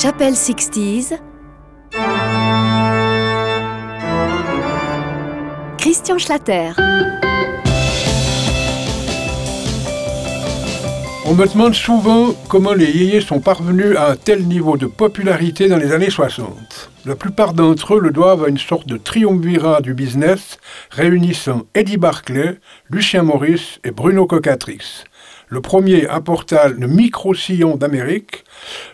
Chapelle 60s. Christian Schlatter. On me demande souvent comment les yéyés sont parvenus à un tel niveau de popularité dans les années 60. La plupart d'entre eux le doivent à une sorte de triumvirat du business réunissant Eddie Barclay, Lucien Maurice et Bruno Cocatrix. Le premier apporta le micro-sillon d'Amérique,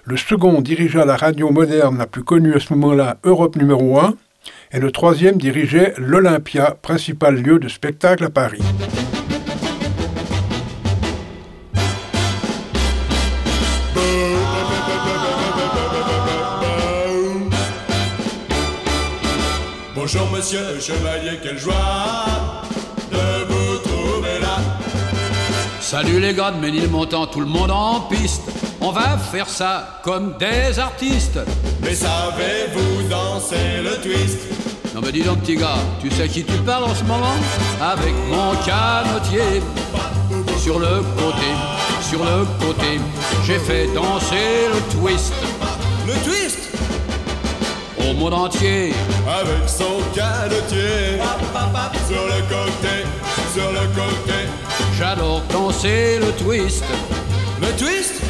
le second dirigea la radio moderne la plus connue à ce moment-là, Europe numéro 1, et le troisième dirigeait l'Olympia, principal lieu de spectacle à Paris. Bonjour monsieur chevalier, quelle joie Salut les gars de Ménilmontant, tout le monde en piste. On va faire ça comme des artistes. Mais savez-vous danser le twist? Non mais dis donc petit gars, tu sais qui tu parles en ce moment? Avec mon canotier. Sur le côté, sur le côté, j'ai fait danser le twist. Le twist? Au monde entier, avec son canotier. Danser le twist. Le twist?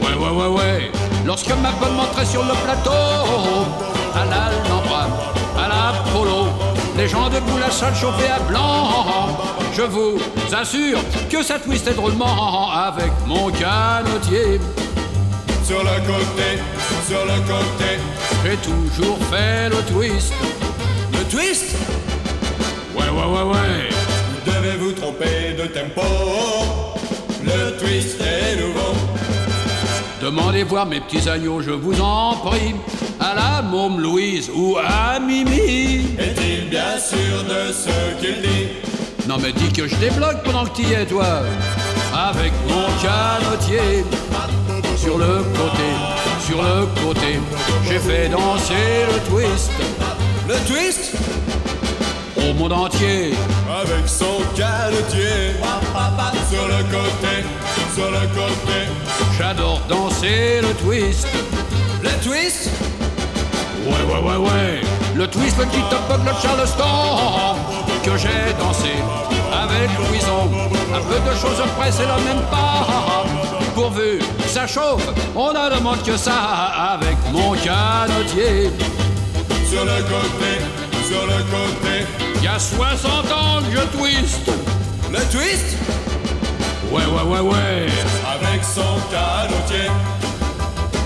Ouais, ouais, ouais, ouais. Lorsque ma bonne montrait sur le plateau, à l'Alhambra, à l'Apollo, les gens debout la salle chauffée à blanc. Je vous assure que ça twistait drôlement avec mon canotier. Sur le côté, sur le côté. J'ai toujours fait le twist. Le twist? Ouais, ouais, ouais, ouais. Vous tromper de tempo. Le twist est nouveau. Demandez voir mes petits agneaux, je vous en prie. À la môme Louise ou à Mimi. Est-il bien sûr de ce qu'il dit? Non mais dis que je débloque pendant que t'y es toi Avec mon canotier Sur le côté, sur le côté J'ai fait danser le twist Le twist? Au monde entier Avec son canotier. Sur le côté, sur le côté. J'adore danser le twist Le twist? Ouais ouais ouais ouais Le twist, le petit top le charleston Que j'ai dansé avec Louison Un peu de choses près c'est le même pas Pourvu ça chauffe On ne demande que ça Avec mon canotier Sur le côté, sur le côté. Il y a 60 ans que je twist. Le twist? Ouais ouais ouais ouais. Avec son canotier.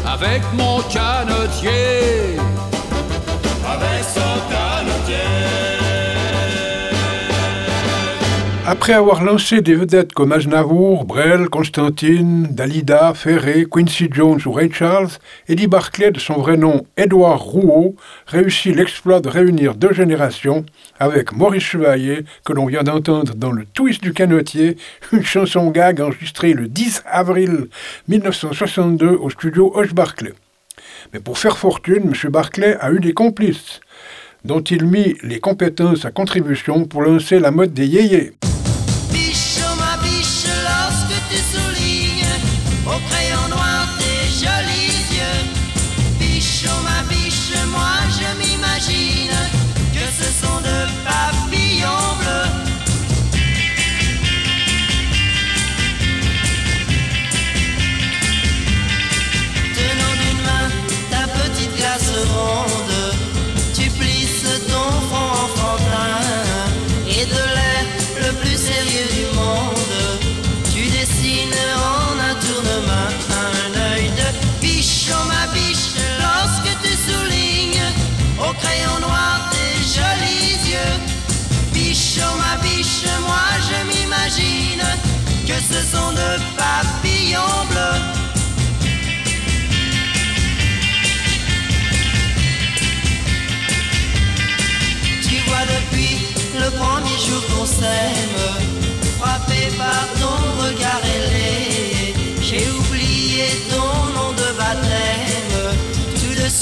Avec mon canotier Après avoir lancé des vedettes comme Aznavour, Brel, Constantine, Dalida, Ferré, Quincy Jones ou Ray Charles, Eddie Barclay, de son vrai nom Édouard Rouault, réussit l'exploit de réunir deux générations avec Maurice Chevalier, que l'on vient d'entendre dans le twist du canotier, une chanson gag enregistrée le 10 avril 1962 au studio Hoche Barclay. Mais pour faire fortune, M. Barclay a eu des complices, dont il mit les compétences à contribution pour lancer la mode des yéyés.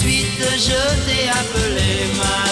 Suite je t'ai appelé ma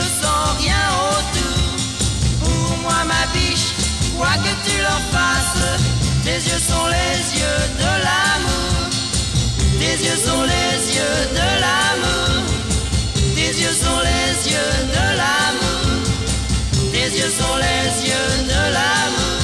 ne sens rien autour. Pour moi, ma biche, quoi que tu leur fasses, tes yeux sont les yeux de l'amour. Tes yeux sont les yeux de l'amour. Tes yeux sont les yeux de l'amour. Tes yeux sont les yeux de l'amour.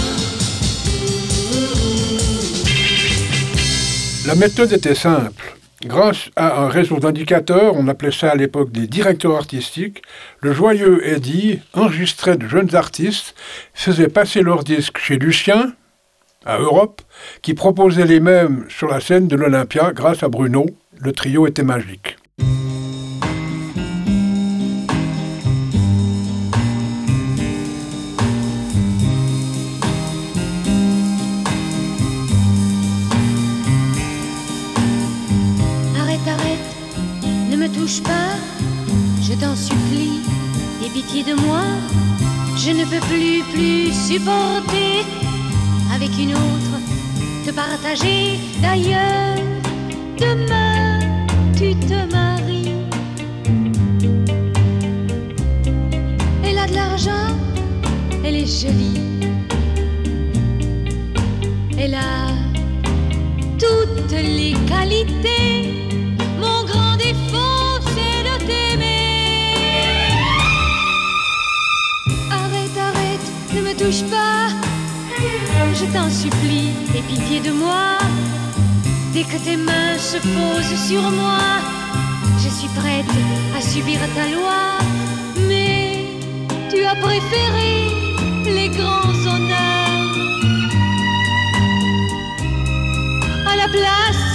La méthode était simple. Grâce à un réseau d'indicateurs, on appelait ça à l'époque des directeurs artistiques, le joyeux Eddie enregistrait de jeunes artistes, faisait passer leurs disques chez Lucien, à Europe, qui proposait les mêmes sur la scène de l'Olympia grâce à Bruno. Le trio était magique. Supporter avec une autre te partager. D'ailleurs, supplie, aie pitié de moi. Dès que tes mains se posent sur moi, je suis prête à subir ta loi. Mais tu as préféré les grands honneurs à la place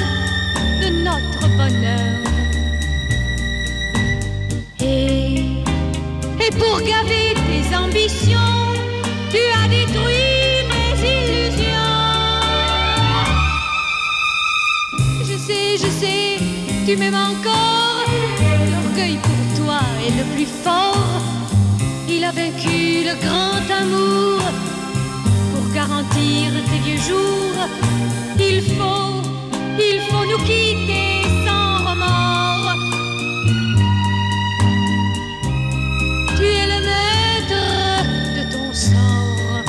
de notre bonheur. Et, et pour gaver tes ambitions, tu m'aimes encore. L'orgueil pour toi est le plus fort. Il a vaincu le grand amour. Pour garantir tes vieux jours, il faut, il faut nous quitter sans remords. Tu es le maître de ton sort.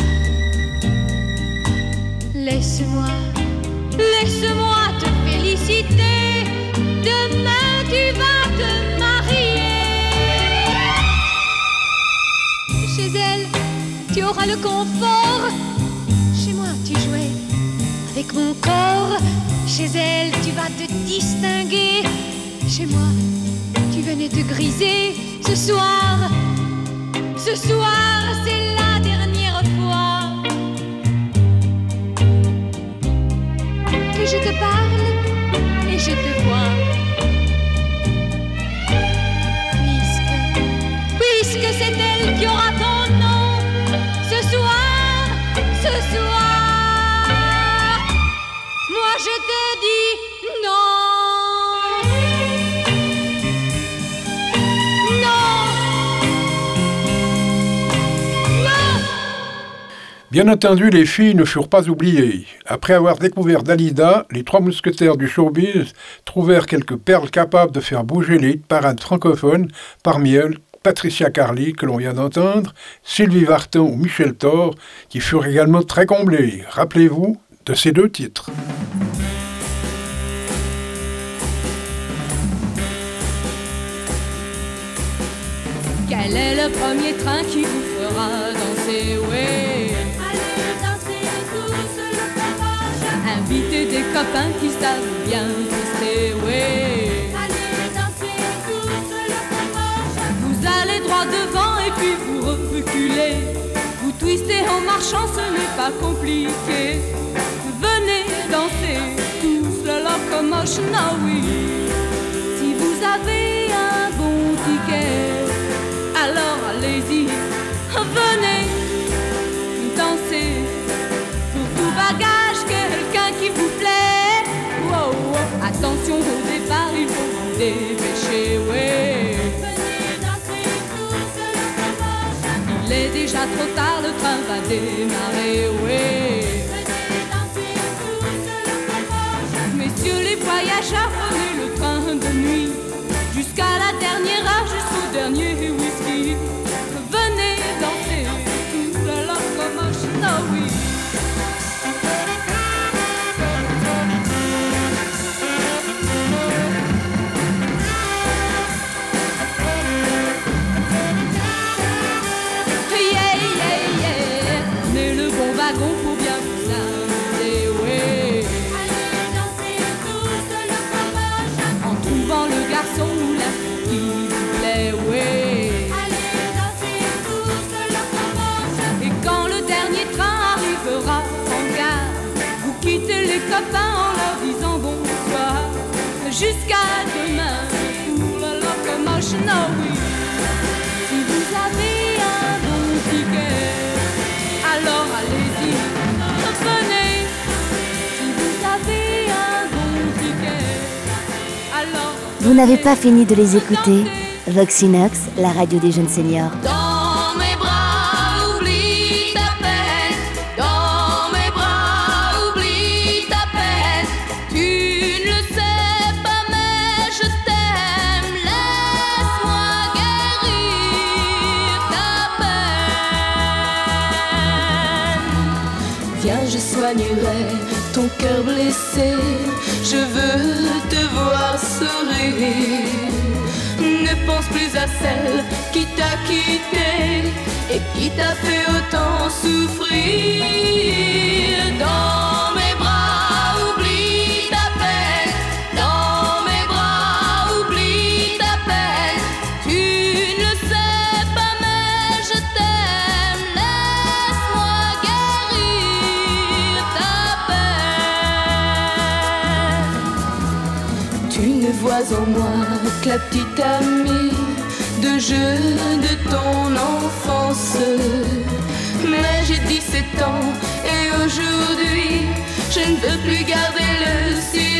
Laisse-moi tu auras le confort. Chez moi, tu jouais avec mon corps. Chez elle, tu vas te distinguer. Chez moi, tu venais te griser. Ce soir, ce soir, c'est la dernière fois que je te parle et je te vois. Puisque, puisque c'est elle qui aura ton je dis non. Bien entendu, les filles ne furent pas oubliées. Après avoir découvert Dalida, les trois mousquetaires du showbiz trouvèrent quelques perles capables de faire bouger les parades francophones, parmi elles Patricia Carly, que l'on vient d'entendre, Sylvie Vartan ou Michel Thor, qui furent également très comblés. Rappelez-vous de ces deux titres. Quel est le premier train qui vous fera danser? Ouais. Allez danser tous le fromage. Invitez des copains qui savent bien twister Ouais. Allez danser tous le fromage. Vous allez droit devant et puis vous reculez. Vous twistez en marchant, ce n'est pas compliqué. Locomotion, ah oui. Si vous avez un bon ticket, alors allez-y, venez danser. Pour tout bagage, quelqu'un qui vous plaît. Wow, wow. Attention au départ, il faut vous dépêcher, ouais. Venez danser tous le. Il est déjà trop tard, le train va démarrer, ouais. Voyageurs, prenez le train de nuit. Jusqu'à la dernière en leur disant bonsoir. Jusqu'à demain pour le locomotion, oh oui. Si vous avez un bon ticket, alors allez-y, revenez. Si vous avez un bon ticket, alors. Vous n'avez pas fini de les écouter. Voxinox, la radio des jeunes seniors. Viens, je soignerai ton cœur blessé. Je veux te voir sourire. Ne pense plus à celle qui t'a quitté et qui t'a fait autant souffrir. La petite amie de jeu de ton enfance. Mais j'ai 17 ans et aujourd'hui je ne veux plus garder le silence.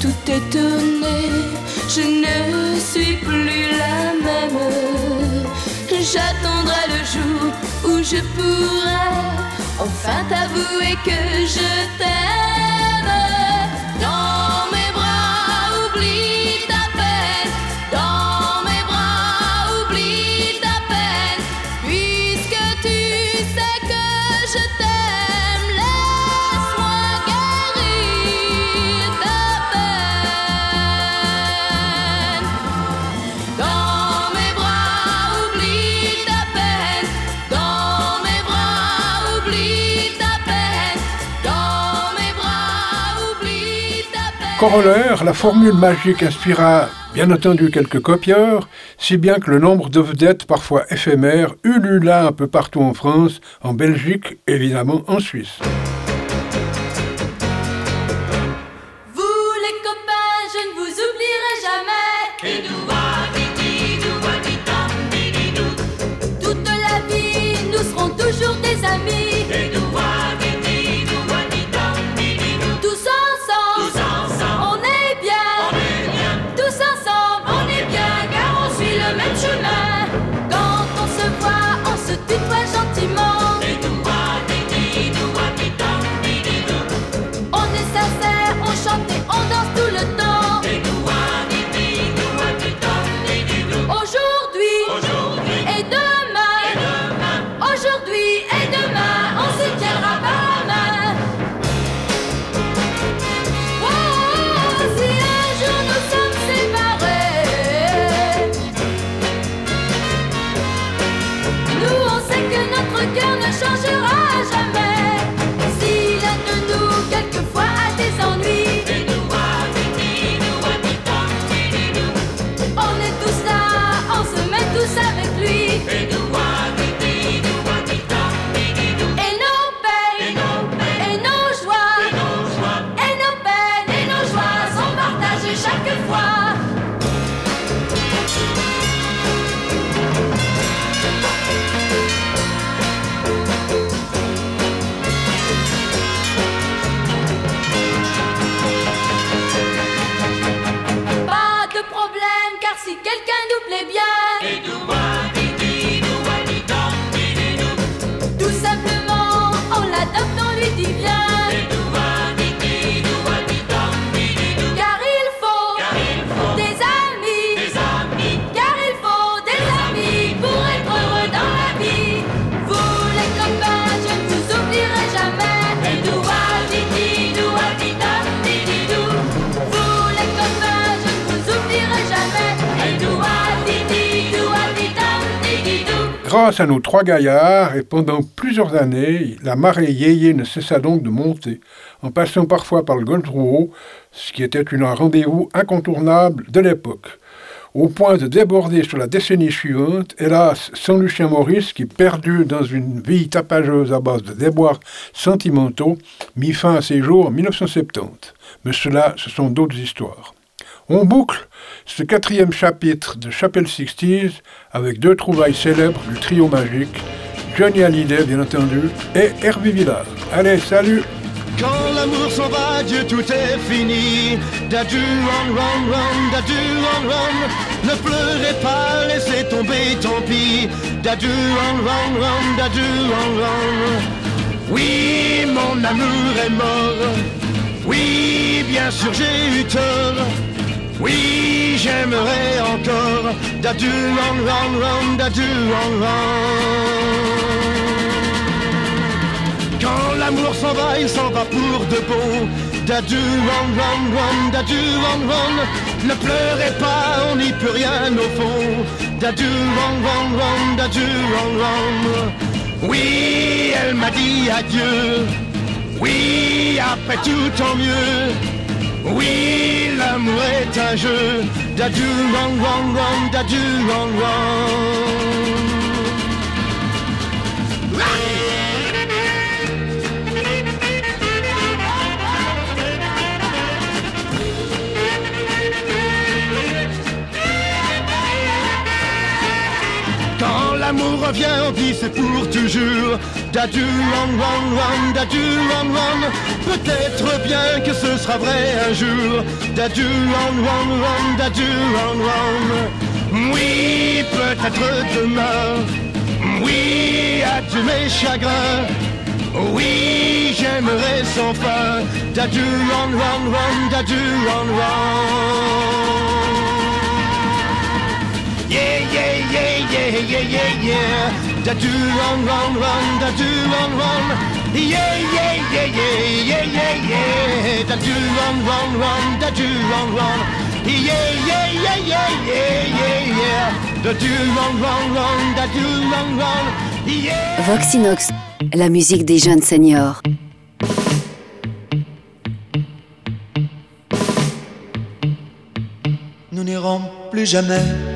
Tout étonné, je ne suis plus la même. J'attendrai le jour où je pourrai enfin t'avouer que je t'aime. Corollaire, la formule magique inspira bien entendu quelques copieurs, si bien que le nombre de vedettes parfois éphémères ulula un peu partout en France, en Belgique, évidemment en Suisse. Grâce à nos trois gaillards, et pendant plusieurs années, la marée yéyé ne cessa donc de monter, en passant parfois par le golfe Rouault, ce qui était un rendez-vous incontournable de l'époque au point de déborder sur la décennie suivante, hélas, sans Lucien Maurice, qui, perdu dans une vie tapageuse à base de déboires sentimentaux, mit fin à ses jours en 1970. Mais cela, ce sont d'autres histoires. On boucle ce quatrième chapitre de Chapelle Sixties avec deux trouvailles célèbres du trio magique, Johnny Hallyday bien entendu, et Hervé Villard. Allez, salut quand l'amour s'en va, Dieu, tout est fini. Dadu, run, run, run, dadu, run. Ne pleurez pas, laissez tomber, tant pis. Dadu, run, run, dadu. Oui, mon amour est mort. Oui, bien sûr, j'ai eu tort. Oui, j'aimerais encore. Dadu, run, run, run, dadu. Quand l'amour s'en va, il s'en va pour de bon. Dadu, run, run, run, dadu, run. Ne pleurez pas, on n'y peut rien au fond. Dadu, run, run, run, dadu. Oui, elle m'a dit adieu. Oui, après tout, tant mieux. Oui, l'amour est un jeu. Dadu, run, run, run, dadu, run, run. l'amour revient, on dit c'est pour toujours. Dadu, run, run, run, run. Peut-être bien que ce sera vrai un jour. Dadu, run, run, run, run. Oui, peut-être demain. Oui, adieu mes chagrins. Oui, j'aimerais sans fin. Dadu, run, run, run, run. Yeah, yeah, yeah, yeah, yeah, yeah, yeah. Da do run, run, run, da do run, run. Yeah, yeah, yeah, yeah, yeah, yeah, yeah. Da do run, run, run, da do run, run. Yeah, yeah, yeah, yeah, yeah, yeah, yeah. Da do run, run, run, da do run, run. Yeah. Voxinox, la musique des jeunes seniors. Nous n'irons plus jamais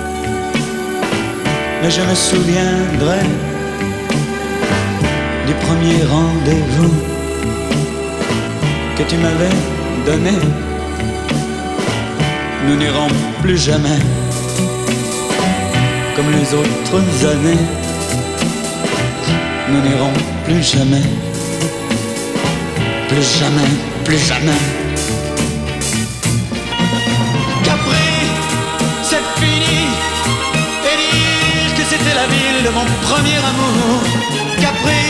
mais je me souviendrai du premier rendez-vous que tu m'avais donné. Nous n'irons plus jamais comme les autres années. nous n'irons plus jamais, plus jamais, plus jamais. Mon premier amour. Capri,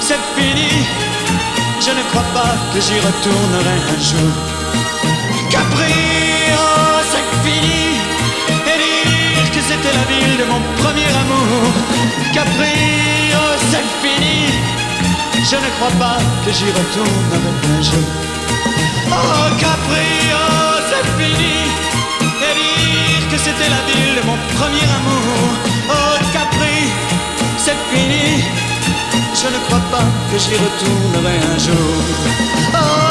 c'est fini, je ne crois pas que j'y retournerai un jour. Capri, oh, c'est fini, et dire que c'était la ville de mon premier amour. Capri, oh, c'est fini, je ne crois pas que j'y retournerai un jour. Oh, Capri, oh, c'est fini, et dire que c'était la ville de mon premier amour. Oh, c'est fini, je ne crois pas que j'y retournerai un jour. Oh,